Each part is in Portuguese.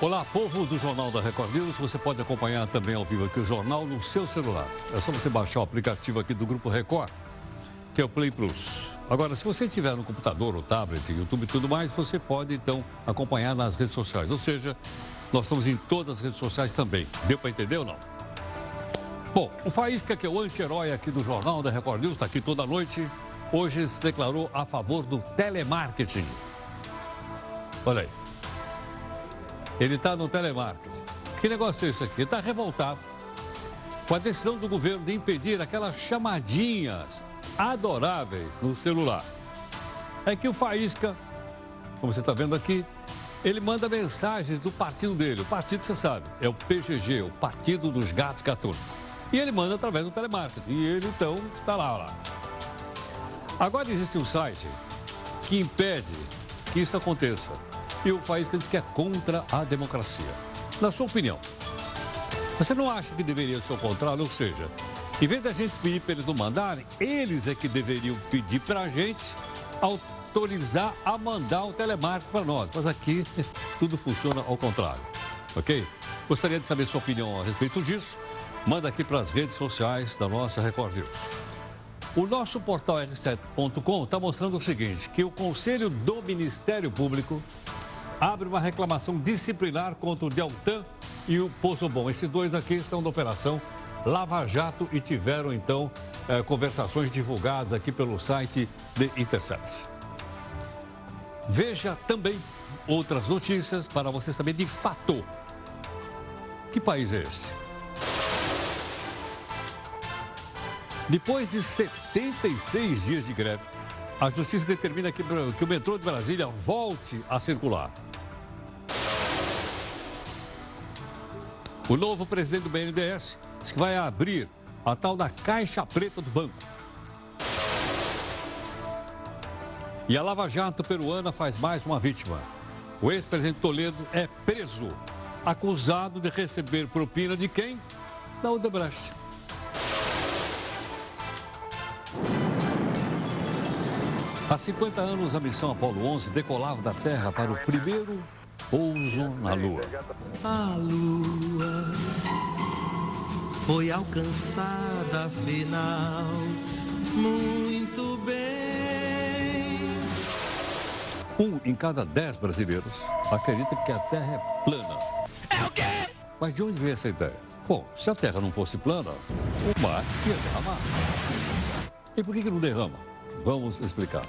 Olá, povo do Jornal da Record News. Você pode acompanhar também ao vivo aqui o jornal no seu celular. É só você baixar o aplicativo aqui do Grupo Record, que é o Play Plus. Agora, se você tiver no computador, o tablet, YouTube e tudo mais, você pode então acompanhar nas redes sociais. Ou seja, nós estamos em todas as redes sociais também. Deu para entender ou não? Bom, o Faísca, que é o anti-herói aqui do Jornal da Record News, está aqui toda noite. Hoje se declarou a favor do telemarketing. Olha aí. Ele está no telemarketing. Que negócio é isso aqui? Está revoltado com a decisão do governo de impedir aquelas chamadinhas adoráveis no celular. É que o Faísca, como você está vendo aqui, ele manda mensagens do partido dele. O partido, você sabe, é o PGG, o Partido dos Gatos Gatunos. E ele manda através do telemarketing. E ele, então, está lá, lá. Agora existe um site que impede que isso aconteça. E o Faísca diz que é contra a democracia. Na sua opinião, você não acha que deveria ser o contrário? Ou seja, em vez da gente pedir para eles não mandarem, eles é que deveriam pedir para a gente autorizar a mandar o telemarketing para nós. Mas aqui tudo funciona ao contrário, ok? Gostaria de saber sua opinião a respeito disso. Manda aqui para as redes sociais da nossa Record News. O nosso portal r7.com está mostrando o seguinte, que o Conselho do Ministério Público abre uma reclamação disciplinar contra o Deltan e o Poço Bom. Esses dois aqui são da operação Lava Jato e tiveram, então, eh, conversações divulgadas aqui pelo site de Intercept. Veja também outras notícias para você saber de fato que país é esse. Depois de 76 dias de greve, a justiça determina que, que o metrô de Brasília volte a circular. O novo presidente do BNDES diz que vai abrir a tal da caixa preta do banco. E a Lava Jato peruana faz mais uma vítima. O ex-presidente Toledo é preso, acusado de receber propina de quem? Da Odebrecht. Há 50 anos, a missão Apolo 11 decolava da Terra para o primeiro pouso na Lua. A Lua foi alcançada afinal muito bem. Um em cada dez brasileiros acredita que a Terra é plana. É o quê? Mas de onde veio essa ideia? Bom, se a Terra não fosse plana, o mar ia derramar. E por que, que não derrama? Vamos explicar.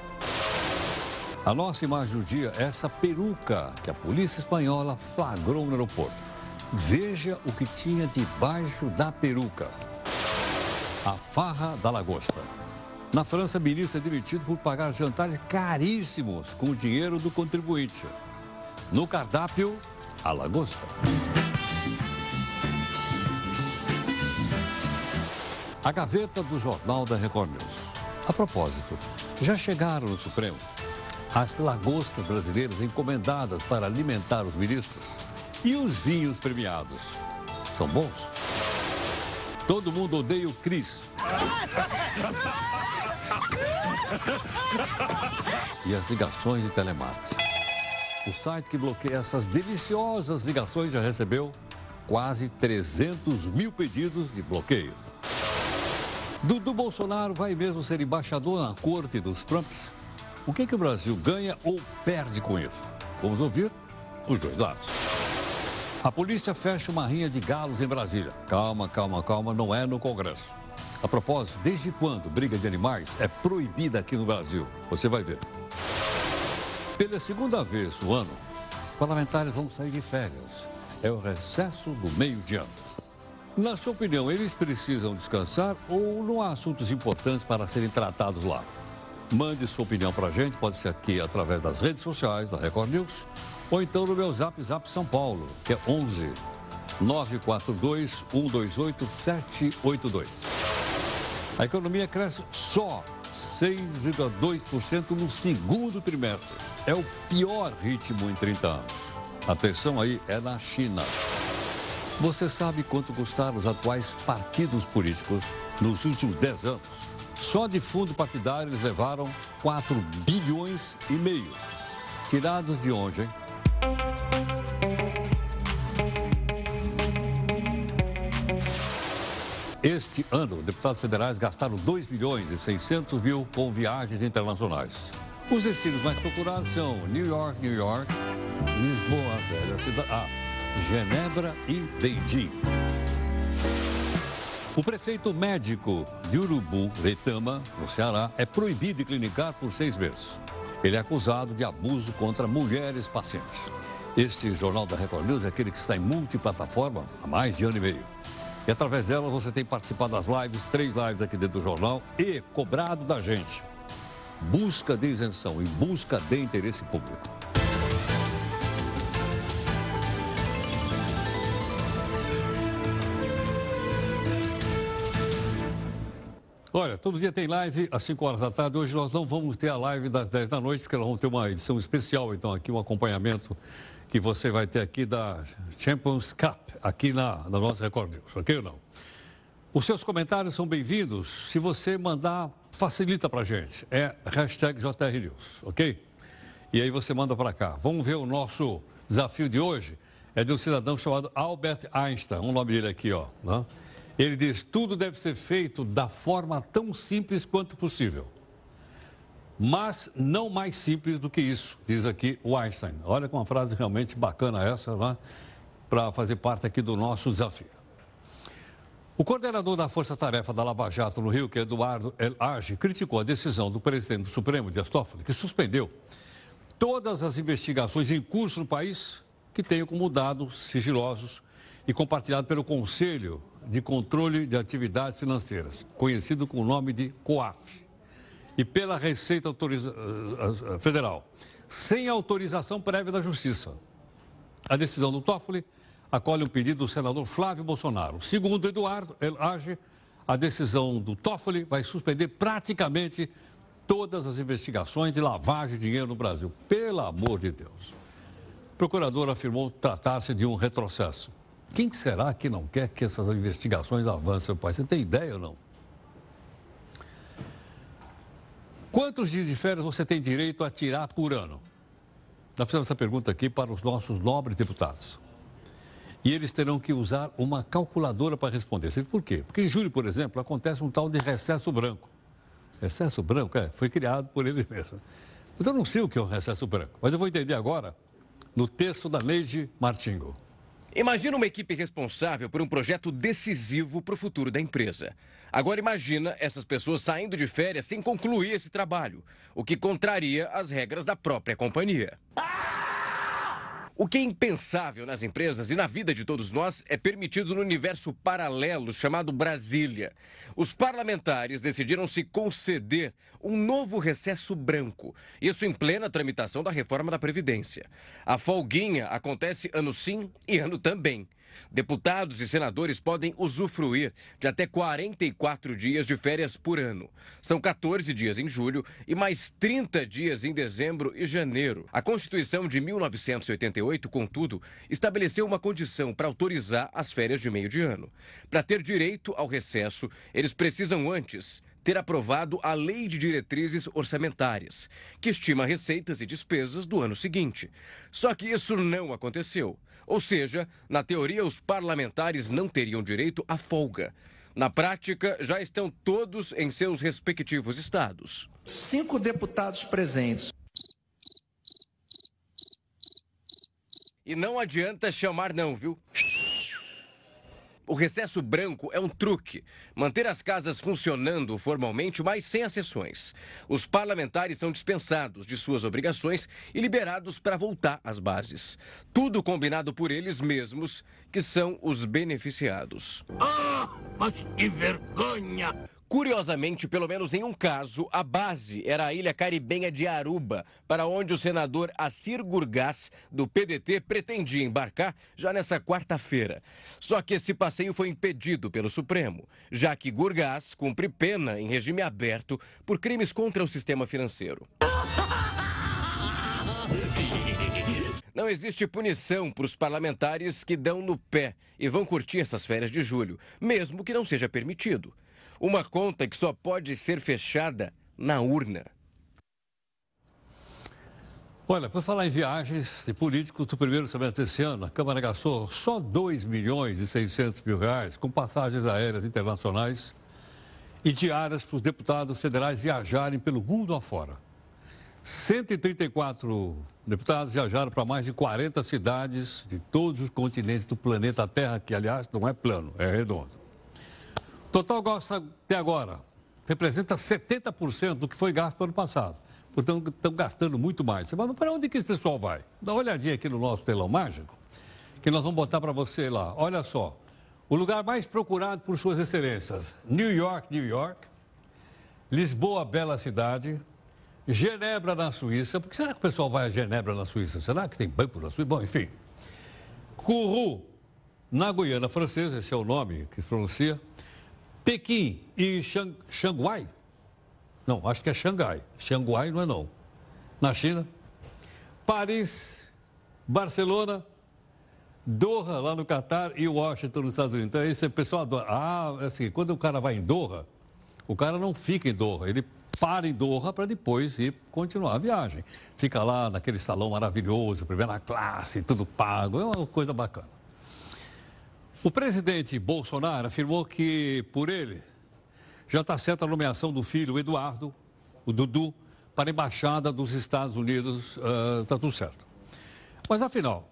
A nossa imagem do dia é essa peruca que a polícia espanhola flagrou no aeroporto. Veja o que tinha debaixo da peruca. A farra da lagosta. Na França, ministro é demitido por pagar jantares caríssimos com o dinheiro do contribuinte. No cardápio, a lagosta. A gaveta do Jornal da Record News. A propósito, já chegaram no Supremo as lagostas brasileiras encomendadas para alimentar os ministros e os vinhos premiados. São bons? Todo mundo odeia o Cris. E as ligações de telemarketing. O site que bloqueia essas deliciosas ligações já recebeu quase 300 mil pedidos de bloqueio. Dudu Bolsonaro vai mesmo ser embaixador na corte dos Trumps? O que, que o Brasil ganha ou perde com isso? Vamos ouvir os dois lados. A polícia fecha uma rinha de galos em Brasília. Calma, calma, calma, não é no Congresso. A propósito, desde quando briga de animais é proibida aqui no Brasil? Você vai ver. Pela segunda vez no ano, parlamentares vão sair de férias. É o recesso do meio de ano. Na sua opinião, eles precisam descansar ou não há assuntos importantes para serem tratados lá? Mande sua opinião para a gente, pode ser aqui através das redes sociais da Record News ou então no meu Zap Zap São Paulo, que é 11 942 128 782. A economia cresce só 6,2% no segundo trimestre. É o pior ritmo em 30 anos. Atenção aí, é na China. Você sabe quanto custaram os atuais partidos políticos nos últimos 10 anos? Só de fundo partidário eles levaram 4 bilhões e meio. Tirados de onde, hein? Este ano, deputados federais gastaram 2 bilhões e 600 mil com viagens internacionais. Os destinos mais procurados são New York, New York, Lisboa, velha cidade. Ah, Genebra e Beijing. O prefeito médico de Urubu, Retama, no Ceará, é proibido de clinicar por seis meses. Ele é acusado de abuso contra mulheres pacientes. Este Jornal da Record News é aquele que está em multiplataforma há mais de ano e meio. E através dela você tem participado das lives, três lives aqui dentro do jornal, e cobrado da gente. Busca de isenção e busca de interesse público. Olha, todo dia tem live às 5 horas da tarde. Hoje nós não vamos ter a live das 10 da noite, porque nós vamos ter uma edição especial, então, aqui, um acompanhamento que você vai ter aqui da Champions Cup, aqui na, na nossa Record News, ok ou não? Os seus comentários são bem-vindos. Se você mandar, facilita para gente. É hashtag JRNews, ok? E aí você manda para cá. Vamos ver o nosso desafio de hoje. É de um cidadão chamado Albert Einstein, um nome dele aqui, ó. Né? Ele diz: tudo deve ser feito da forma tão simples quanto possível. Mas não mais simples do que isso, diz aqui o Einstein. Olha com uma frase realmente bacana essa, né? para fazer parte aqui do nosso desafio. O coordenador da Força Tarefa da Lava Jato no Rio, que é Eduardo El Age, criticou a decisão do presidente do Supremo, Dias Toffoli, que suspendeu todas as investigações em curso no país que tenham como dados sigilosos e compartilhado pelo Conselho de Controle de Atividades Financeiras, conhecido com o nome de COAF, e pela Receita Autoriza... Eh, eh, Federal, sem autorização prévia da Justiça. A decisão do Toffoli acolhe um pedido do senador Flávio Bolsonaro. Segundo Eduardo Age, a decisão do Toffoli vai suspender praticamente todas as investigações de lavagem de dinheiro no Brasil. Pelo amor de Deus. O procurador afirmou tratar-se de um retrocesso. Quem será que não quer que essas investigações avancem, pai? Você tem ideia ou não? Quantos dias de férias você tem direito a tirar por ano? Nós fizemos essa pergunta aqui para os nossos nobres deputados. E eles terão que usar uma calculadora para responder. Por quê? Porque em julho, por exemplo, acontece um tal de recesso branco. Recesso branco, é, foi criado por ele mesmo. Mas eu não sei o que é o recesso branco, mas eu vou entender agora no texto da Neide Martingo. Imagina uma equipe responsável por um projeto decisivo para o futuro da empresa. Agora imagina essas pessoas saindo de férias sem concluir esse trabalho, o que contraria as regras da própria companhia. Ah! O que é impensável nas empresas e na vida de todos nós é permitido no universo paralelo chamado Brasília. Os parlamentares decidiram se conceder um novo recesso branco, isso em plena tramitação da reforma da Previdência. A folguinha acontece ano sim e ano também. Deputados e senadores podem usufruir de até 44 dias de férias por ano. São 14 dias em julho e mais 30 dias em dezembro e janeiro. A Constituição de 1988, contudo, estabeleceu uma condição para autorizar as férias de meio de ano. Para ter direito ao recesso, eles precisam antes ter aprovado a Lei de Diretrizes Orçamentárias, que estima receitas e despesas do ano seguinte. Só que isso não aconteceu. Ou seja, na teoria, os parlamentares não teriam direito à folga. Na prática, já estão todos em seus respectivos estados. Cinco deputados presentes. E não adianta chamar, não, viu? O recesso branco é um truque. Manter as casas funcionando formalmente, mas sem as sessões. Os parlamentares são dispensados de suas obrigações e liberados para voltar às bases. Tudo combinado por eles mesmos, que são os beneficiados. Ah, mas que vergonha! Curiosamente, pelo menos em um caso, a base era a ilha caribenha de Aruba, para onde o senador Assir Gurgás, do PDT, pretendia embarcar já nessa quarta-feira. Só que esse passeio foi impedido pelo Supremo, já que Gurgás cumpre pena em regime aberto por crimes contra o sistema financeiro. Não existe punição para os parlamentares que dão no pé e vão curtir essas férias de julho, mesmo que não seja permitido. Uma conta que só pode ser fechada na urna. Olha, por falar em viagens de políticos do primeiro semestre desse ano, a Câmara gastou só 2 milhões e 600 mil reais com passagens aéreas internacionais e diárias para os deputados federais viajarem pelo mundo afora. 134 deputados viajaram para mais de 40 cidades de todos os continentes do planeta Terra, que, aliás, não é plano, é redondo. Total gasto até agora representa 70% do que foi gasto no ano passado. Portanto, estão gastando muito mais. Mas para onde que esse pessoal vai? Dá uma olhadinha aqui no nosso telão mágico, que nós vamos botar para você lá. Olha só, o lugar mais procurado por suas excelências, New York, New York, Lisboa, bela cidade, Genebra, na Suíça. Por que será que o pessoal vai a Genebra, na Suíça? Será que tem banco na Suíça? Bom, enfim. Kourou, na Guiana Francesa, esse é o nome que se pronuncia. Pequim e Xang Xangai, não, acho que é Xangai. Xangai não é não. Na China. Paris, Barcelona, Doha, lá no Catar, e Washington, nos Estados Unidos. Então, esse pessoal adora. Ah, é assim, quando o cara vai em Doha, o cara não fica em Doha, ele para em Doha para depois ir continuar a viagem. Fica lá naquele salão maravilhoso, primeira classe, tudo pago, é uma coisa bacana. O presidente Bolsonaro afirmou que, por ele, já está certa a nomeação do filho Eduardo, o Dudu, para a embaixada dos Estados Unidos. Está uh, tudo certo. Mas, afinal,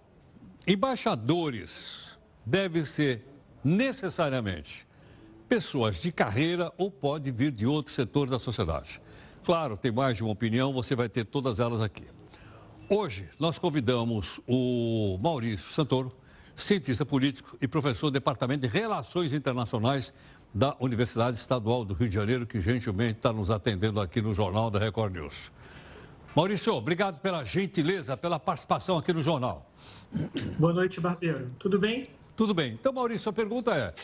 embaixadores devem ser necessariamente pessoas de carreira ou pode vir de outro setor da sociedade. Claro, tem mais de uma opinião, você vai ter todas elas aqui. Hoje, nós convidamos o Maurício Santoro, cientista político e professor do Departamento de Relações Internacionais da Universidade Estadual do Rio de Janeiro, que gentilmente está nos atendendo aqui no Jornal da Record News. Maurício, obrigado pela gentileza, pela participação aqui no jornal. Boa noite, Barbeiro. Tudo bem? Tudo bem. Então, Maurício, a pergunta é: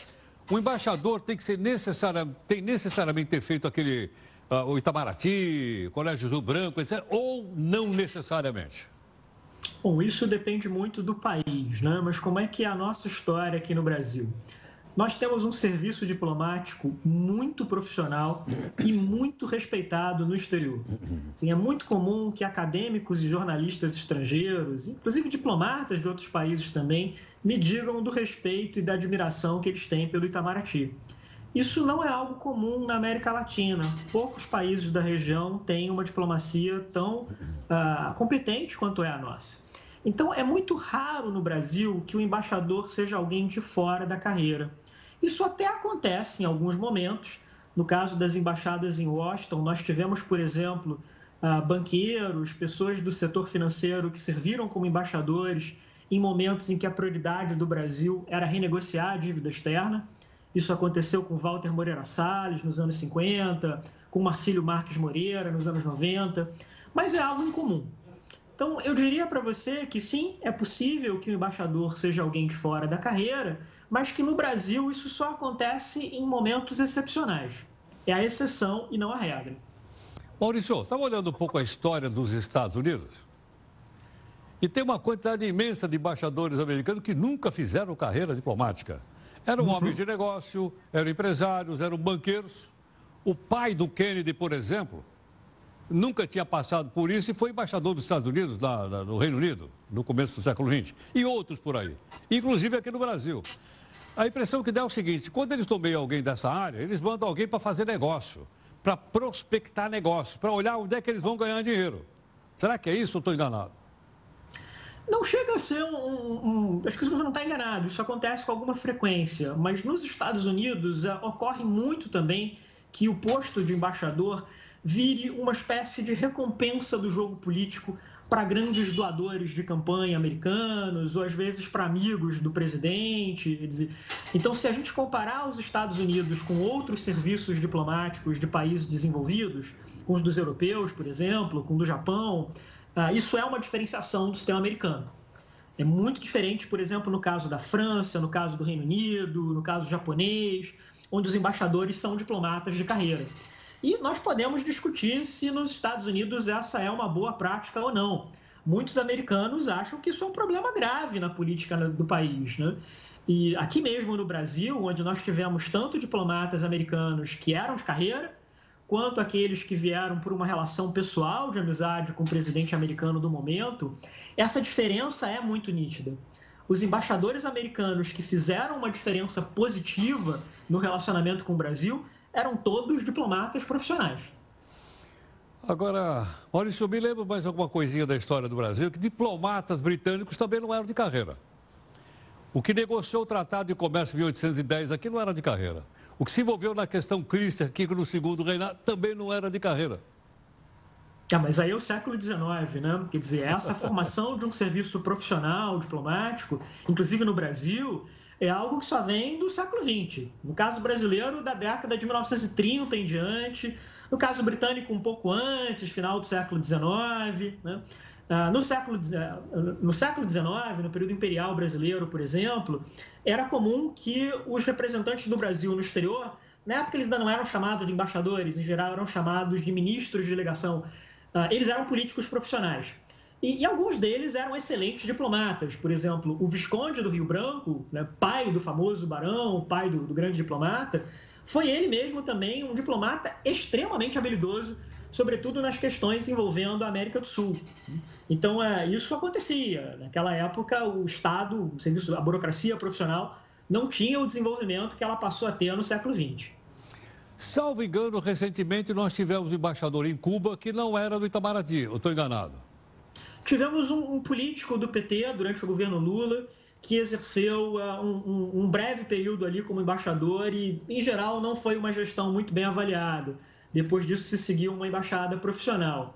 o embaixador tem que ser necessária, tem necessariamente ter feito aquele uh, o Itamaraty, Colégio Rio Branco, etc., ou não necessariamente? Bom, isso depende muito do país, né? Mas como é que é a nossa história aqui no Brasil? Nós temos um serviço diplomático muito profissional e muito respeitado no exterior. Assim, é muito comum que acadêmicos e jornalistas estrangeiros, inclusive diplomatas de outros países também, me digam do respeito e da admiração que eles têm pelo Itamaraty. Isso não é algo comum na América Latina. Poucos países da região têm uma diplomacia tão uh, competente quanto é a nossa. Então, é muito raro no Brasil que o embaixador seja alguém de fora da carreira. Isso até acontece em alguns momentos. No caso das embaixadas em Washington, nós tivemos, por exemplo, ah, banqueiros, pessoas do setor financeiro que serviram como embaixadores em momentos em que a prioridade do Brasil era renegociar a dívida externa. Isso aconteceu com Walter Moreira Salles nos anos 50, com Marcílio Marques Moreira nos anos 90, mas é algo incomum. Então, eu diria para você que sim, é possível que o embaixador seja alguém de fora da carreira, mas que no Brasil isso só acontece em momentos excepcionais. É a exceção e não a regra. Maurício, estava olhando um pouco a história dos Estados Unidos? E tem uma quantidade imensa de embaixadores americanos que nunca fizeram carreira diplomática. Eram uhum. homens de negócio, eram empresários, eram banqueiros. O pai do Kennedy, por exemplo, nunca tinha passado por isso e foi embaixador dos Estados Unidos, lá, lá, no Reino Unido, no começo do século XX, e outros por aí, inclusive aqui no Brasil. A impressão que dá é o seguinte: quando eles tomeiam alguém dessa área, eles mandam alguém para fazer negócio, para prospectar negócio, para olhar onde é que eles vão ganhar dinheiro. Será que é isso ou estou enganado? Não chega a ser um. um, um acho que você não está enganado, isso acontece com alguma frequência, mas nos Estados Unidos uh, ocorre muito também que o posto de embaixador vire uma espécie de recompensa do jogo político para grandes doadores de campanha americanos, ou às vezes para amigos do presidente. Então, se a gente comparar os Estados Unidos com outros serviços diplomáticos de países desenvolvidos, com os dos europeus, por exemplo, com o do Japão, ah, isso é uma diferenciação do sistema americano. É muito diferente, por exemplo, no caso da França, no caso do Reino Unido, no caso japonês, onde os embaixadores são diplomatas de carreira. E nós podemos discutir se nos Estados Unidos essa é uma boa prática ou não. Muitos americanos acham que isso é um problema grave na política do país. Né? E aqui mesmo no Brasil, onde nós tivemos tanto diplomatas americanos que eram de carreira, quanto aqueles que vieram por uma relação pessoal de amizade com o presidente americano do momento, essa diferença é muito nítida. Os embaixadores americanos que fizeram uma diferença positiva no relacionamento com o Brasil eram todos diplomatas profissionais. Agora, Maurício, me lembro mais alguma coisinha da história do Brasil, que diplomatas britânicos também não eram de carreira. O que negociou o Tratado de Comércio de 1810 aqui não era de carreira. O que se envolveu na questão Christian aqui no segundo reinado também não era de carreira. Ah, mas aí é o século XIX, né? Quer dizer, essa formação de um serviço profissional, diplomático, inclusive no Brasil, é algo que só vem do século XX. No caso brasileiro, da década de 1930 em diante. No caso britânico, um pouco antes, final do século XIX. Né? Ah, no, século, no século XIX, no período imperial brasileiro, por exemplo, era comum que os representantes do Brasil no exterior, na época eles ainda não eram chamados de embaixadores, em geral eram chamados de ministros de delegação, ah, eles eram políticos profissionais. E, e, alguns deles eram excelentes diplomatas. Por exemplo, o Visconde do Rio Branco, né, pai do famoso barão, pai do, do grande diplomata, foi ele mesmo também um diplomata extremamente habilidoso, sobretudo nas questões envolvendo a América do Sul. Então, é, isso acontecia. Naquela época, o Estado, o serviço, a burocracia profissional não tinha o desenvolvimento que ela passou a ter no século XX. Salvo engano, recentemente nós tivemos um embaixador em Cuba que não era do Itamaraty, eu estou enganado. Tivemos um, um, político do PT durante o governo Lula que exerceu uh, um, um, breve período ali como embaixador e, em geral, não foi uma gestão muito bem avaliada. Depois disso, se seguiu uma embaixada profissional.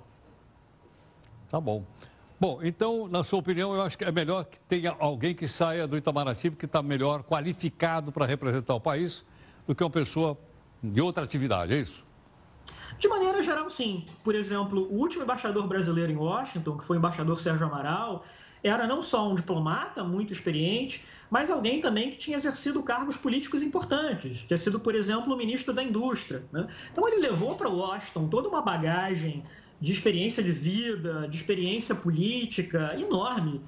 Tá bom. Bom, então, na sua opinião, eu acho que é melhor que tenha alguém que saia do Itamaraty, que está melhor qualificado para representar o país, do que uma pessoa de outra atividade, é isso? De maneira geral, sim. Por exemplo, o último embaixador brasileiro em Washington, que foi o embaixador Sérgio Amaral, era não só um diplomata muito experiente, mas alguém também que tinha exercido cargos políticos importantes. Tinha sido, por exemplo, o ministro da Indústria. Né? Então, ele levou para Washington toda uma bagagem de experiência de vida, de experiência política enorme.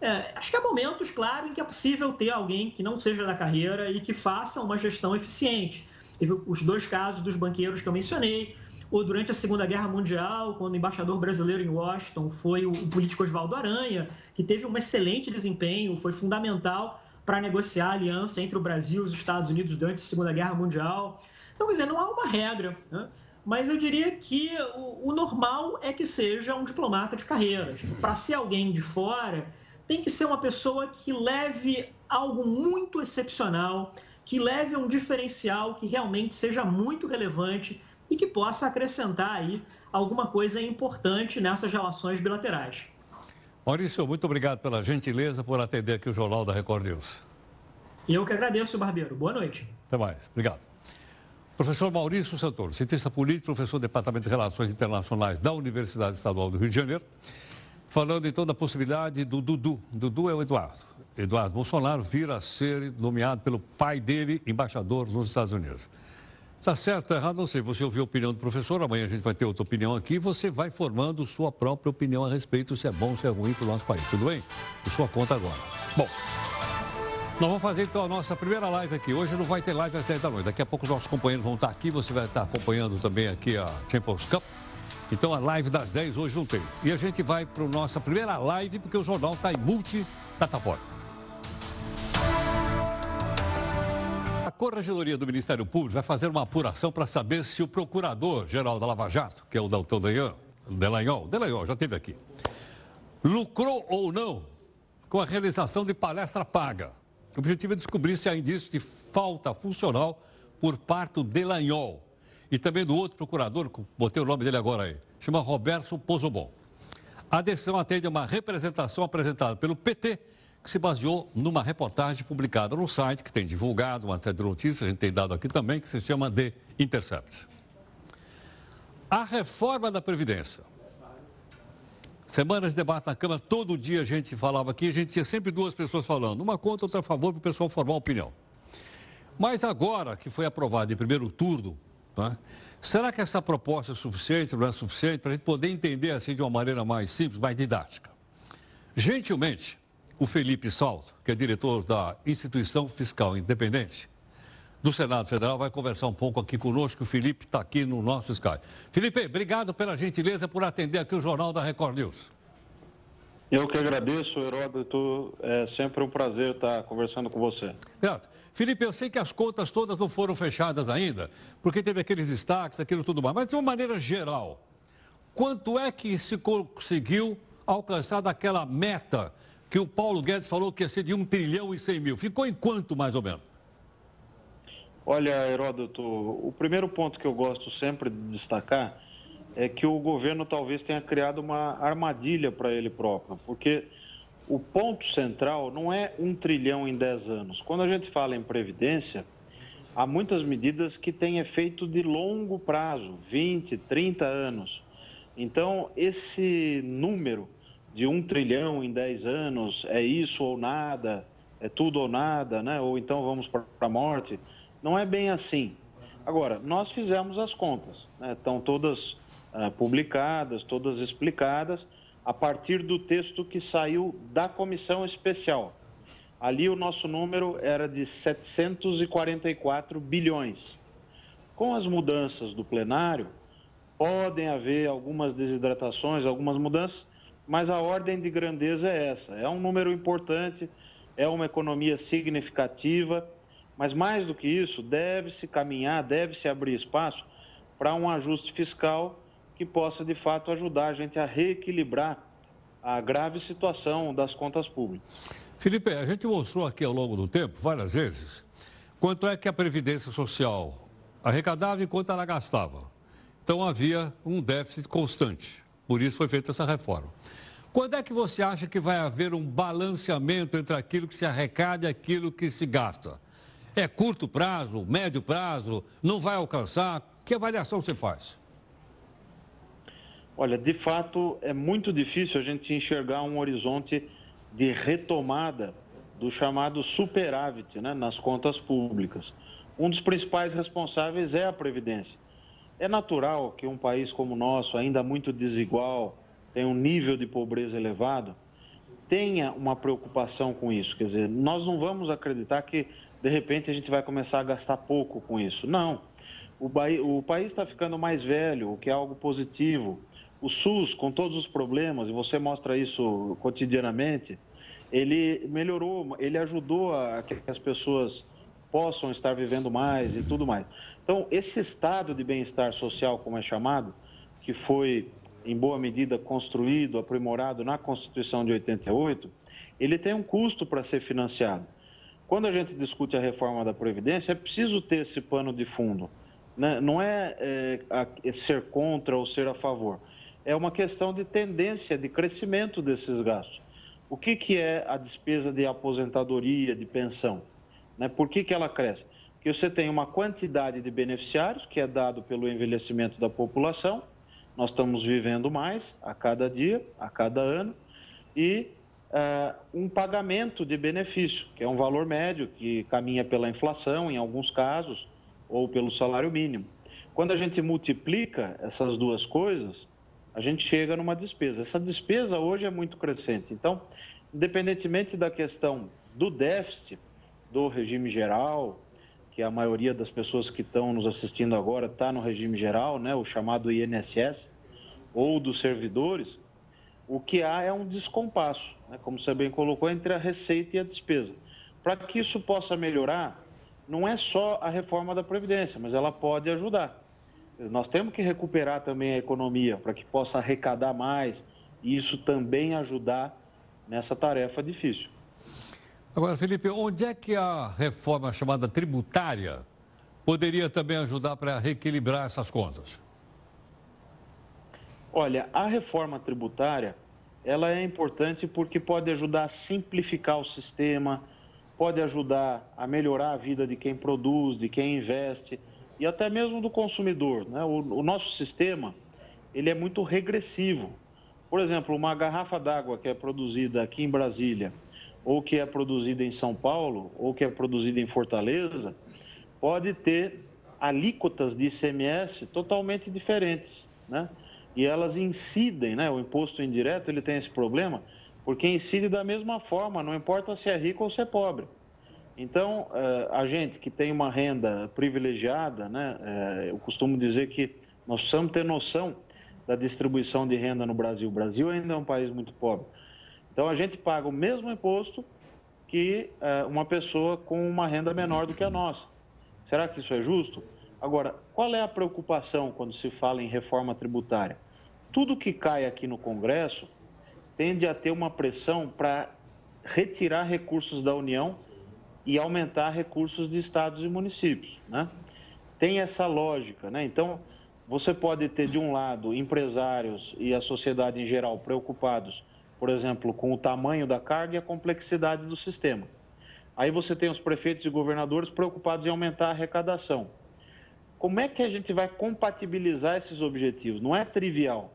É, acho que há momentos, claro, em que é possível ter alguém que não seja da carreira e que faça uma gestão eficiente. Teve os dois casos dos banqueiros que eu mencionei, ou durante a Segunda Guerra Mundial, quando o embaixador brasileiro em Washington foi o político Oswaldo Aranha, que teve um excelente desempenho, foi fundamental para negociar a aliança entre o Brasil e os Estados Unidos durante a Segunda Guerra Mundial. Então, quer dizer, não há uma regra, né? mas eu diria que o, o, normal é que seja um diplomata de carreira. Para ser alguém de fora, tem que ser uma pessoa que leve algo muito excepcional, que leve um diferencial que realmente seja muito relevante e que possa acrescentar aí alguma coisa importante nessas relações bilaterais. Maurício, muito obrigado pela gentileza por atender aqui o Jornal da Record News. Eu que agradeço, Barbeiro. Boa noite. Até mais. Obrigado. Professor Maurício Santoro, cientista político, professor do Departamento de Relações Internacionais da Universidade Estadual do Rio de Janeiro, falando então da possibilidade do Dudu. Dudu é o Eduardo. Eduardo Bolsonaro vir a ser nomeado pelo pai dele embaixador nos Estados Unidos. Está certo, está errado, não sei. Você ouviu a opinião do professor, amanhã a gente vai ter outra opinião aqui. Você vai formando sua própria opinião a respeito se é bom, se é ruim para o nosso país. Tudo bem? Por sua conta agora. Bom, nós vamos fazer então a nossa primeira live aqui. Hoje não vai ter live 10 da noite. Daqui a pouco os nossos companheiros vão estar aqui. Você vai estar acompanhando também aqui a Champions Cup. Então a live das 10 hoje não tem. E a gente vai para a nossa primeira live, porque o jornal está em multi-plataforma. Corregedoria do Ministério Público vai fazer uma apuração para saber se o procurador-geral da Lava Jato, que é o Dalton Delanhol, Delanhol, já esteve aqui, lucrou ou não com a realização de palestra paga. O objetivo é descobrir se há indícios de falta funcional por parte do Delanhol e também do outro procurador, botei o nome dele agora aí, chama Roberto Pozobon. A decisão atende a uma representação apresentada pelo PT que se baseou numa reportagem publicada no site, que tem divulgado uma série de notícias, a gente tem dado aqui também, que se chama The Intercept. A reforma da Previdência. Semanas de debate na Câmara, todo dia a gente falava aqui, a gente tinha sempre duas pessoas falando, uma contra, outra a favor, para o pessoal formar opinião. Mas agora que foi aprovado em primeiro turno, né, será que essa proposta é suficiente, não é suficiente, para a gente poder entender assim de uma maneira mais simples, mais didática? Gentilmente, o Felipe Salto, que é diretor da Instituição Fiscal Independente, do Senado Federal, vai conversar um pouco aqui conosco. O Felipe está aqui no nosso Sky. Felipe, obrigado pela gentileza por atender aqui o Jornal da Record News. Eu que agradeço, Heródoto. É sempre um prazer estar conversando com você. Grato. Felipe, eu sei que as contas todas não foram fechadas ainda, porque teve aqueles destaques, aquilo tudo mais, mas de uma maneira geral, quanto é que se conseguiu alcançar daquela meta que o Paulo Guedes falou que ia ser de 1 trilhão e 100 mil? Ficou em quanto, mais ou menos? Olha, Heródoto, o primeiro ponto que eu gosto sempre de destacar é que o governo talvez tenha criado uma armadilha para ele próprio, porque o ponto central não é um trilhão em 10 anos. Quando a gente fala em previdência, há muitas medidas que têm efeito de longo prazo 20, 30 anos. Então, esse número de um trilhão em 10 anos é isso ou nada, é tudo ou nada, né? ou então vamos para a morte. Não é bem assim. Agora, nós fizemos as contas, né? estão todas uh, publicadas, todas explicadas, a partir do texto que saiu da comissão especial. Ali o nosso número era de 744 bilhões. Com as mudanças do plenário, podem haver algumas desidratações, algumas mudanças, mas a ordem de grandeza é essa. É um número importante, é uma economia significativa, mas mais do que isso, deve-se caminhar, deve-se abrir espaço para um ajuste fiscal que possa de fato ajudar a gente a reequilibrar a grave situação das contas públicas. Felipe, a gente mostrou aqui ao longo do tempo, várias vezes, quanto é que a Previdência Social arrecadava e quanto ela gastava. Então havia um déficit constante. Por isso foi feita essa reforma. Quando é que você acha que vai haver um balanceamento entre aquilo que se arrecada e aquilo que se gasta? É curto prazo, médio prazo, não vai alcançar? Que avaliação você faz? Olha, de fato, é muito difícil a gente enxergar um horizonte de retomada do chamado superávit né, nas contas públicas. Um dos principais responsáveis é a Previdência. É natural que um país como o nosso, ainda muito desigual, tem um nível de pobreza elevado, tenha uma preocupação com isso. Quer dizer, nós não vamos acreditar que, de repente, a gente vai começar a gastar pouco com isso. Não. O, o país está ficando mais velho, o que é algo positivo o SUS, com todos os problemas, e você mostra isso cotidianamente, ele melhorou, ele ajudou a que as pessoas possam estar vivendo mais e tudo mais. Então, esse estado de bem-estar social, como é chamado, que foi em boa medida construído, aprimorado na Constituição de 88, ele tem um custo para ser financiado. Quando a gente discute a reforma da Previdência, é preciso ter esse pano de fundo. Né? Não é, é ser contra ou ser a favor é uma questão de tendência de crescimento desses gastos. O que, que é a despesa de aposentadoria, de pensão? Né? Por que, que ela cresce? Porque você tem uma quantidade de beneficiários que é dado pelo envelhecimento da população, nós estamos vivendo mais a cada dia, a cada ano, e uh, um pagamento de benefício, que é um valor médio que caminha pela inflação, em alguns casos, ou pelo salário mínimo. Quando a gente multiplica essas duas coisas, a gente chega numa despesa. Essa despesa hoje é muito crescente. Então, independentemente da questão do déficit do regime geral, que a maioria das pessoas que estão nos assistindo agora está no regime geral, né, o chamado INSS, ou dos servidores, o que há é um descompasso, né, como você bem colocou, entre a receita e a despesa. Para que isso possa melhorar, não é só a reforma da Previdência, mas ela pode ajudar. Nós temos que recuperar também a economia para que possa arrecadar mais e isso também ajudar nessa tarefa difícil. Agora, Felipe, onde é que a reforma chamada tributária poderia também ajudar para reequilibrar essas contas? Olha, a reforma tributária, ela é importante porque pode ajudar a simplificar o sistema, pode ajudar a melhorar a vida de quem produz, de quem investe e até mesmo do consumidor. Né? O, o nosso sistema ele é muito regressivo. Por exemplo, uma garrafa d'água que é produzida aqui em Brasília, ou que é produzida em São Paulo, ou que é produzida em Fortaleza, pode ter alíquotas de ICMS totalmente diferentes, né? E elas incidem, né? O imposto indireto ele tem esse problema porque incide da mesma forma, não importa se é rico ou se é pobre. Então, eh, a gente que tem uma renda privilegiada, né, eh, eu costumo dizer que nós precisamos ter noção da distribuição de renda no Brasil. O Brasil ainda é um país muito pobre. Então, a gente paga o mesmo imposto que eh, uma pessoa com uma renda menor do que a nossa. Será que isso é justo? Agora, qual é a preocupação quando se fala em reforma tributária? Tudo que cai aqui no Congresso tende a ter uma pressão para retirar recursos da União e aumentar recursos de estados e municípios, né? Tem essa lógica, né? Então, você pode ter de um lado empresários e a sociedade em geral preocupados, por exemplo, com o tamanho da carga e a complexidade do sistema. Aí você tem os prefeitos e governadores preocupados em aumentar a arrecadação. Como é que a gente vai compatibilizar esses objetivos? Não é trivial.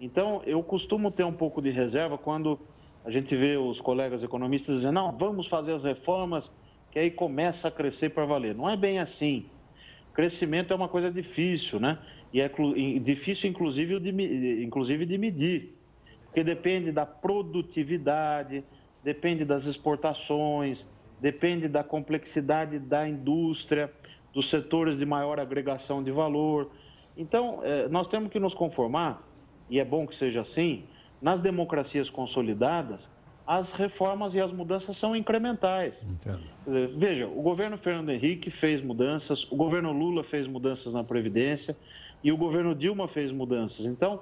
Então, eu costumo ter um pouco de reserva quando a gente vê os colegas economistas dizendo, não, vamos fazer as reformas que aí começa a crescer para valer. Não é bem assim. Crescimento é uma coisa difícil, né? E é difícil, inclusive, de, inclusive, de medir, porque depende da produtividade, depende das exportações, depende da complexidade da indústria, dos setores de maior agregação de valor. Então, eh, nós temos que nos conformar, e é bom que seja assim, nas democracias consolidadas, as reformas e as mudanças são incrementais. Dizer, veja, o governo Fernando Henrique fez mudanças, o governo Lula fez mudanças na Previdência e o governo Dilma fez mudanças. Então,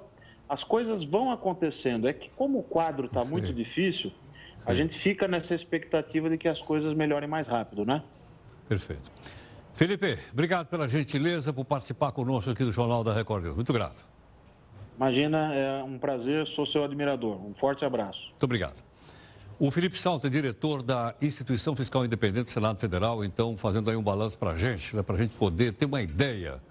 as coisas vão acontecendo. É que, como o quadro está muito difícil, a gente fica nessa expectativa de que as coisas melhorem mais rápido, né? Perfeito. Felipe, obrigado pela gentileza por participar conosco aqui do Jornal da Record News. Muito grato. Imagina, é um prazer, sou seu admirador. Um forte abraço. Muito obrigado. O Felipe Salto é diretor da Instituição Fiscal Independente do Senado Federal, então fazendo aí um balanço para a gente, né, para a gente poder ter uma ideia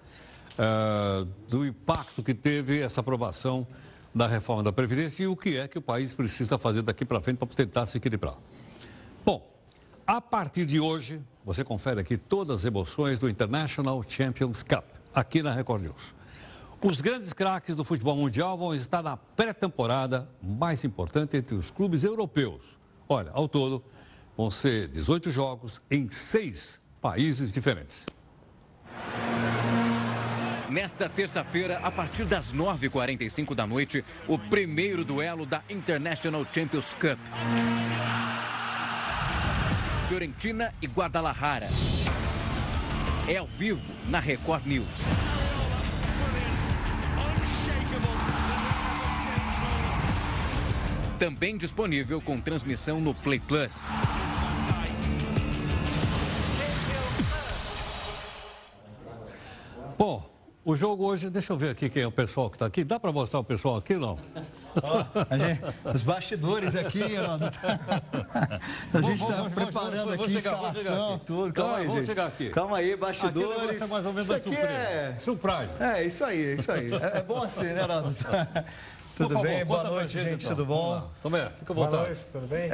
uh, do impacto que teve essa aprovação da reforma da Previdência e o que é que o país precisa fazer daqui para frente para tentar se equilibrar. Bom, a partir de hoje, você confere aqui todas as emoções do International Champions Cup, aqui na Record News. Os grandes craques do futebol mundial vão estar na pré-temporada mais importante entre os clubes europeus. Olha, ao todo, vão ser 18 jogos em seis países diferentes. Nesta terça-feira, a partir das 9h45 da noite, o primeiro duelo da International Champions Cup. Fiorentina e Guadalajara. É ao vivo na Record News. Também disponível com transmissão no Play Plus. O jogo hoje, deixa eu ver aqui quem é o pessoal que está aqui. Dá para mostrar o pessoal aqui não? Oh, gente, os bastidores aqui, ó. A gente está preparando aqui a escalação, tudo. Calma aí, vamos gente. chegar aqui. Calma aí, bastidores. Aqui é mais ou menos isso aqui surpresa. é... Surprise. É, isso aí, isso aí. É, é bom assim, né, Naldo? Tudo favor, bem? Boa noite, gente, gente. então. Tudo bom? Tomé, fica à Boa vontade. noite, tudo bem?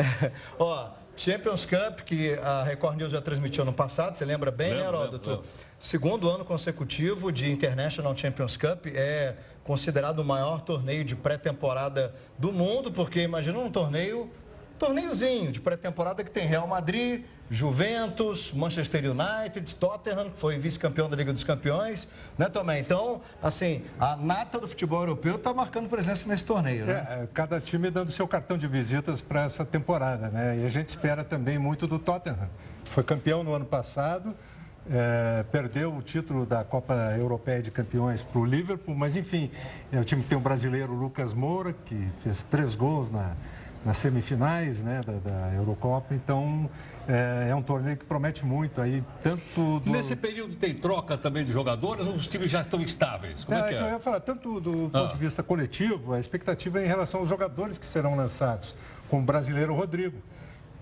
Ó, Champions Cup, que a Record News já transmitiu no passado, você lembra bem, Lembro, né, Heródoto? lembro, lembro. Segundo ano consecutivo de International Champions Cup, é considerado o maior torneio de pré-temporada do mundo, porque imagina um torneio, torneiozinho de pré-temporada que tem Real Madrid, Juventus, Manchester United, Tottenham, que foi vice-campeão da Liga dos Campeões, né, também. Então, assim, a nata do futebol europeu está marcando presença nesse torneio, né? É, cada time dando seu cartão de visitas para essa temporada, né? E a gente espera também muito do Tottenham. Foi campeão no ano passado, é, perdeu o título da Copa Europeia de Campeões para o Liverpool, mas enfim, é o time que tem o brasileiro Lucas Moura, que fez três gols na, nas semifinais né, da, da Eurocopa. Então, é, é um torneio que promete muito aí, tanto do... Nesse período tem troca também de jogadores ou os times já estão estáveis? Como é, É, que então eu é? ia falar, tanto do Ah. ponto de vista coletivo, a expectativa é em relação aos jogadores que serão lançados, como o brasileiro Rodrigo,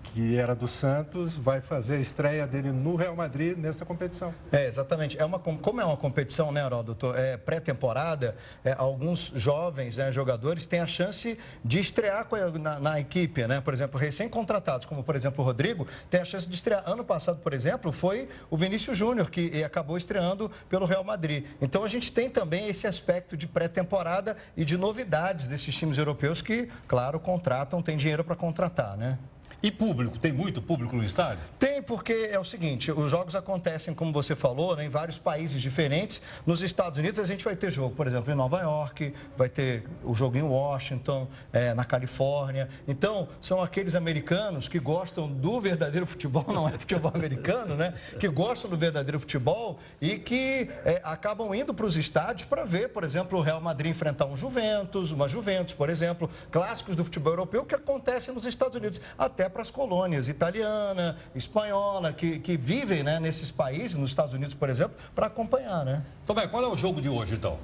que era do Santos, vai fazer a estreia dele no Real Madrid nessa competição. É, exatamente. É uma, com- como é uma competição, né, Heródoto? É pré-temporada, é, alguns jovens né, jogadores têm a chance de estrear na, na equipe, né? Por exemplo, recém-contratados, como por exemplo o Rodrigo, tem a chance de estrear. Ano passado, por exemplo, foi o Vinícius Júnior, que acabou estreando pelo Real Madrid. Então a gente tem também esse aspecto de pré-temporada e de novidades desses times europeus que, claro, contratam, tem dinheiro para contratar, né? E público? Tem muito público no estádio? Tem, porque é o seguinte: os jogos acontecem, como você falou, né, em vários países diferentes. Nos Estados Unidos, a gente vai ter jogo, por exemplo, em Nova York, vai ter o jogo em Washington, é, na Califórnia. Então, são aqueles americanos que gostam do verdadeiro futebol, não é futebol americano, né? Que gostam do verdadeiro futebol e que é, acabam indo para os estádios para ver, por exemplo, o Real Madrid enfrentar um Juventus, uma Juventus, por exemplo, clássicos do futebol europeu que acontecem nos Estados Unidos, até para as colônias italiana, espanhola, que, que vivem né, nesses países, nos Estados Unidos, por exemplo, para acompanhar, né? Tomé, qual é o jogo de hoje, então?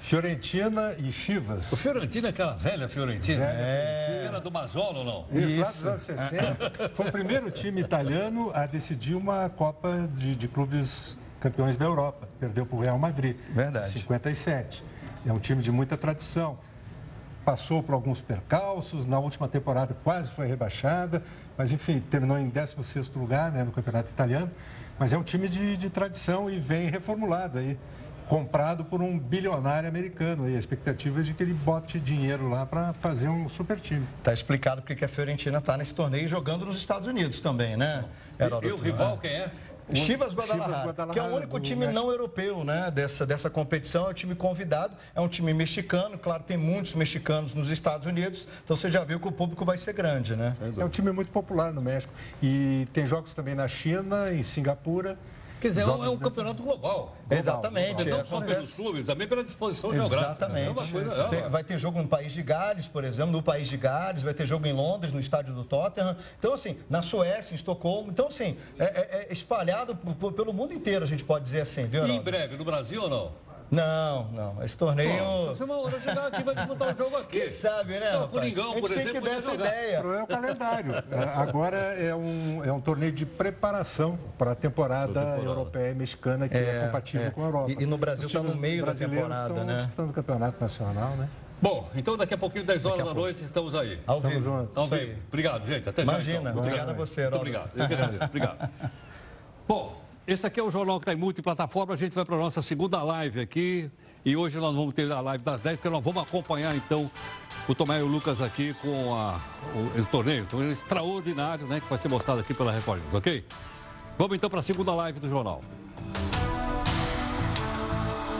Fiorentina e Chivas. O Fiorentina é aquela velha Fiorentina. É. Era do Mazola ou não? Isso, lá dos anos 60. Foi o primeiro time italiano a decidir uma Copa de, de clubes campeões da Europa. Perdeu para o Real Madrid. Verdade. 57. É um time de muita tradição passou por alguns percalços, na última temporada quase foi rebaixada, mas enfim, terminou em 16º lugar né, no campeonato italiano, mas é um time de, de tradição e vem reformulado aí, comprado por um bilionário americano e a expectativa é de que ele bote dinheiro lá para fazer um super time. Está explicado porque a Fiorentina está nesse torneio jogando nos Estados Unidos também, né? E, e o rival quem é? Chivas Guadalajara, Chivas Guadalajara, que é o único time não europeu né, dessa, dessa competição, é o time convidado, é um time mexicano, claro, tem muitos mexicanos nos Estados Unidos, então você já viu que o público vai ser grande, né? É um time muito popular no México. E tem jogos também na China, em Singapura. Quer dizer, é um, é um campeonato global. global. Exatamente. Global. Não só pelos clubes, também pela disposição geográfica. Exatamente. É tem, vai ter jogo no País de Gales, por exemplo, no País de Gales, vai ter jogo em Londres, no estádio do Tottenham. Então, assim, na Suécia, em Estocolmo. Então, assim, é, é, é espalhado pelo mundo inteiro, a gente pode dizer assim, viu, E em breve, no Brasil ou não? Não, não. Esse torneio. Pô, se uma hora chegar aqui, vai disputar o jogo aqui. Quem sabe, né? Não, Coringão, por tem exemplo. que dar essa ideia. É o calendário. Agora é um, é um torneio de preparação para a temporada, temporada, europeia e mexicana, que é, é compatível é. com a Europa. E, e no Brasil está no meio da temporada, estão né? disputando o campeonato nacional, né? Bom, então daqui a pouquinho, 10 horas da noite, estamos aí. Ao estamos vivo. juntos. Ao vivo. Obrigado, gente. Até Imagina, já. Imagina. Obrigado a você, Muito obrigado. Eu que agradeço. Obrigado. Bom, esse aqui é o Jornal que está em multiplataforma. A gente vai para a nossa segunda live aqui. E hoje nós vamos ter a live das 10, porque nós vamos acompanhar então o Tomé e o Lucas aqui com a, o, esse torneio, um torneio extraordinário, né? Que vai ser mostrado aqui pela Record, ok? Vamos então para a segunda live do jornal.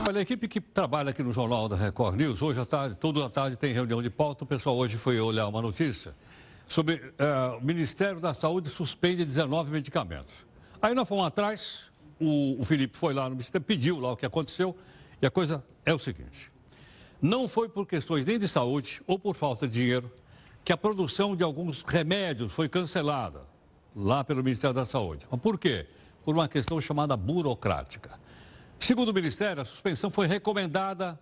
Olha, a equipe que trabalha aqui no Jornal da Record News, hoje à tarde, toda a tarde tem reunião de pauta. O pessoal hoje foi olhar uma notícia sobre uh, o Ministério da Saúde suspende 19 medicamentos. Aí nós fomos atrás, o, o Felipe foi lá no Ministério, pediu lá o que aconteceu. E a coisa é o seguinte: não foi por questões nem de saúde ou por falta de dinheiro que a produção de alguns remédios foi cancelada lá pelo Ministério da Saúde. Mas por quê? Por uma questão chamada burocrática. Segundo o Ministério, a suspensão foi recomendada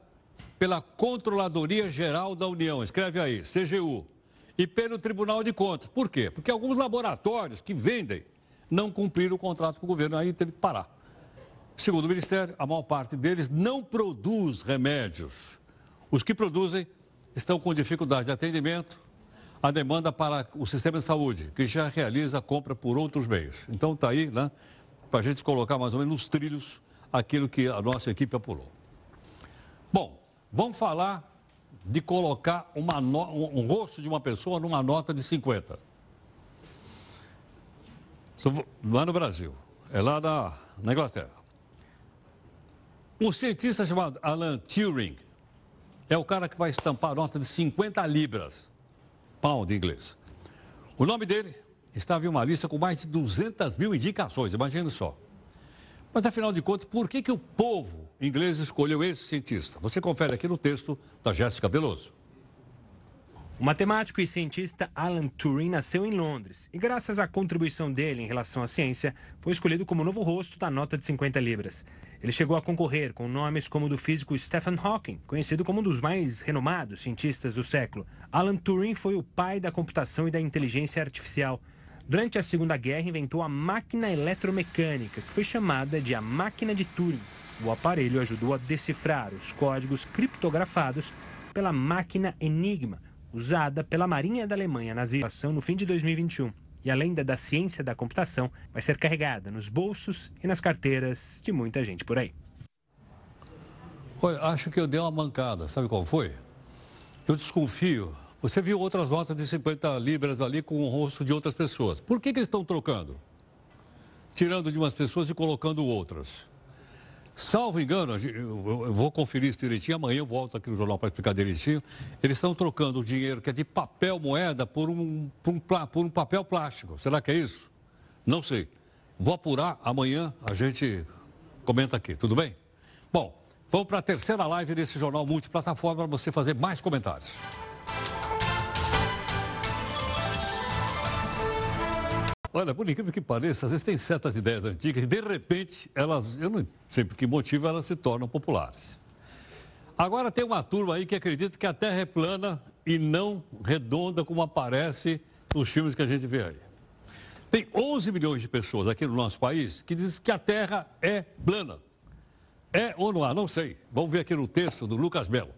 pela Controladoria Geral da União, escreve aí, CGU, e pelo Tribunal de Contas. Por quê? Porque alguns laboratórios que vendem não cumpriram o contrato com o governo, aí teve que parar. Segundo o Ministério, a maior parte deles não produz remédios. Os que produzem estão com dificuldade de atendimento, a demanda para o sistema de saúde, que já realiza a compra por outros meios. Então está aí, né, para a gente colocar mais ou menos nos trilhos aquilo que a nossa equipe apurou. Bom, vamos falar de colocar uma no... um rosto de uma pessoa numa nota de 50. Não é no Brasil, é lá na, na Inglaterra. Um cientista chamado Alan Turing é o cara que vai estampar nota de 50 libras, pound em inglês. O nome dele estava em uma lista com mais de 200 mil indicações, imagine só. Mas, afinal de contas, por que, que o povo inglês escolheu esse cientista? Você confere aqui no texto da Jéssica Veloso. O matemático e cientista Alan Turing nasceu em Londres e, graças à contribuição dele em relação à ciência, foi escolhido como novo rosto da nota de 50 libras. Ele chegou a concorrer com nomes como o do físico Stephen Hawking, conhecido como um dos mais renomados cientistas do século. Alan Turing foi o pai da computação e da inteligência artificial. Durante a Segunda Guerra, inventou a máquina eletromecânica, que foi chamada de a máquina de Turing. O aparelho ajudou a decifrar os códigos criptografados pela máquina Enigma, usada pela Marinha da Alemanha na situação no fim de 2021 e além da, da ciência da computação, vai ser carregada nos bolsos e nas carteiras de muita gente por aí. Olha, acho que eu dei uma mancada. Sabe qual foi? Eu desconfio, Você viu outras notas de 50 libras ali com o rosto de outras pessoas. Por que, que eles estão trocando? Tirando de umas pessoas e colocando outras. Salvo engano, eu vou conferir isso direitinho, amanhã eu volto aqui no jornal para explicar direitinho. Eles estão trocando o dinheiro que é de papel moeda por um, por um, por um papel plástico. Será que é isso? Não sei. Vou apurar, amanhã a gente comenta aqui, tudo bem? Bom, vamos para a terceira live desse jornal multiplataforma para você fazer mais comentários. Olha, por incrível que pareça, às vezes tem certas ideias antigas e, de repente, elas, eu não sei por que motivo, elas se tornam populares. Agora tem uma turma aí que acredita que a Terra é plana e não redonda como aparece nos filmes que a gente vê aí. Tem 11 milhões de pessoas aqui no nosso país que dizem que a Terra é plana. É ou não há? Não sei. Vamos ver aqui no texto do Lucas Belo.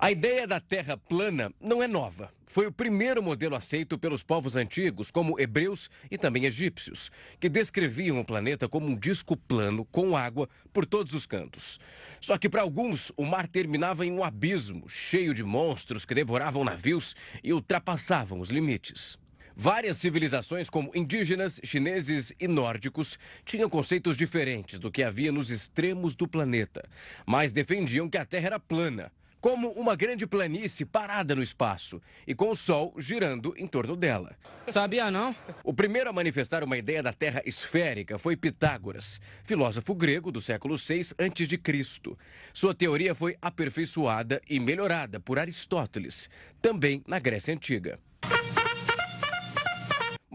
A ideia da Terra plana não é nova. Foi o primeiro modelo aceito pelos povos antigos, como hebreus e também egípcios, que descreviam o planeta como um disco plano com água por todos os cantos. Só que para alguns, o mar terminava em um abismo, cheio de monstros que devoravam navios e ultrapassavam os limites. Várias civilizações, como indígenas, chineses e nórdicos, tinham conceitos diferentes do que havia nos extremos do planeta, mas defendiam que a Terra era plana como uma grande planície parada no espaço e com o Sol girando em torno dela. Sabia não? O primeiro a manifestar uma ideia da Terra esférica foi Pitágoras, filósofo grego do século VI a.C. Sua teoria foi aperfeiçoada e melhorada por Aristóteles, também na Grécia Antiga.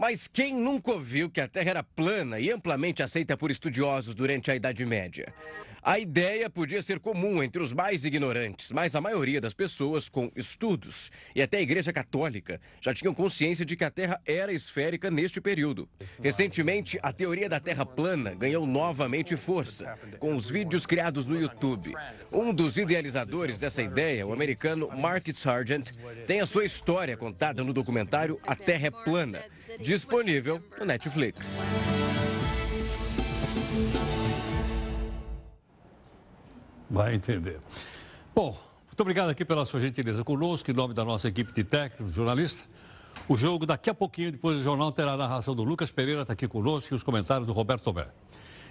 Mas quem nunca ouviu que a Terra era plana e amplamente aceita por estudiosos durante a Idade Média? A ideia podia ser comum entre os mais ignorantes, mas a maioria das pessoas com estudos e até a Igreja Católica já tinham consciência de que a Terra era esférica neste período. Recentemente, a teoria da Terra plana ganhou novamente força com os vídeos criados no YouTube. Um dos idealizadores dessa ideia, o americano Mark Sargent, tem a sua história contada no documentário A Terra é Plana, disponível no Netflix. Vai entender. Bom, muito obrigado aqui pela sua gentileza conosco, em nome da nossa equipe de técnicos, jornalistas. O jogo daqui a pouquinho, depois do jornal, terá a narração do Lucas Pereira, está aqui conosco, e os comentários do Roberto Tomé.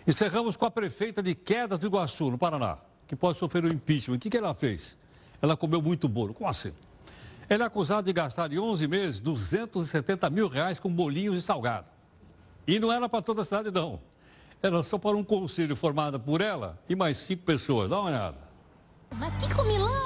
Encerramos com a prefeita de Quedas do Iguaçu, no Paraná, que pode sofrer um impeachment. O que, que ela fez? Ela comeu muito bolo. Como assim? Ela é acusada de gastar em 11 meses 270 mil reais com bolinhos e salgado. E não era para toda a cidade, não. Era só para um conselho formado por ela e mais cinco pessoas. Dá uma olhada. Mas que comilão!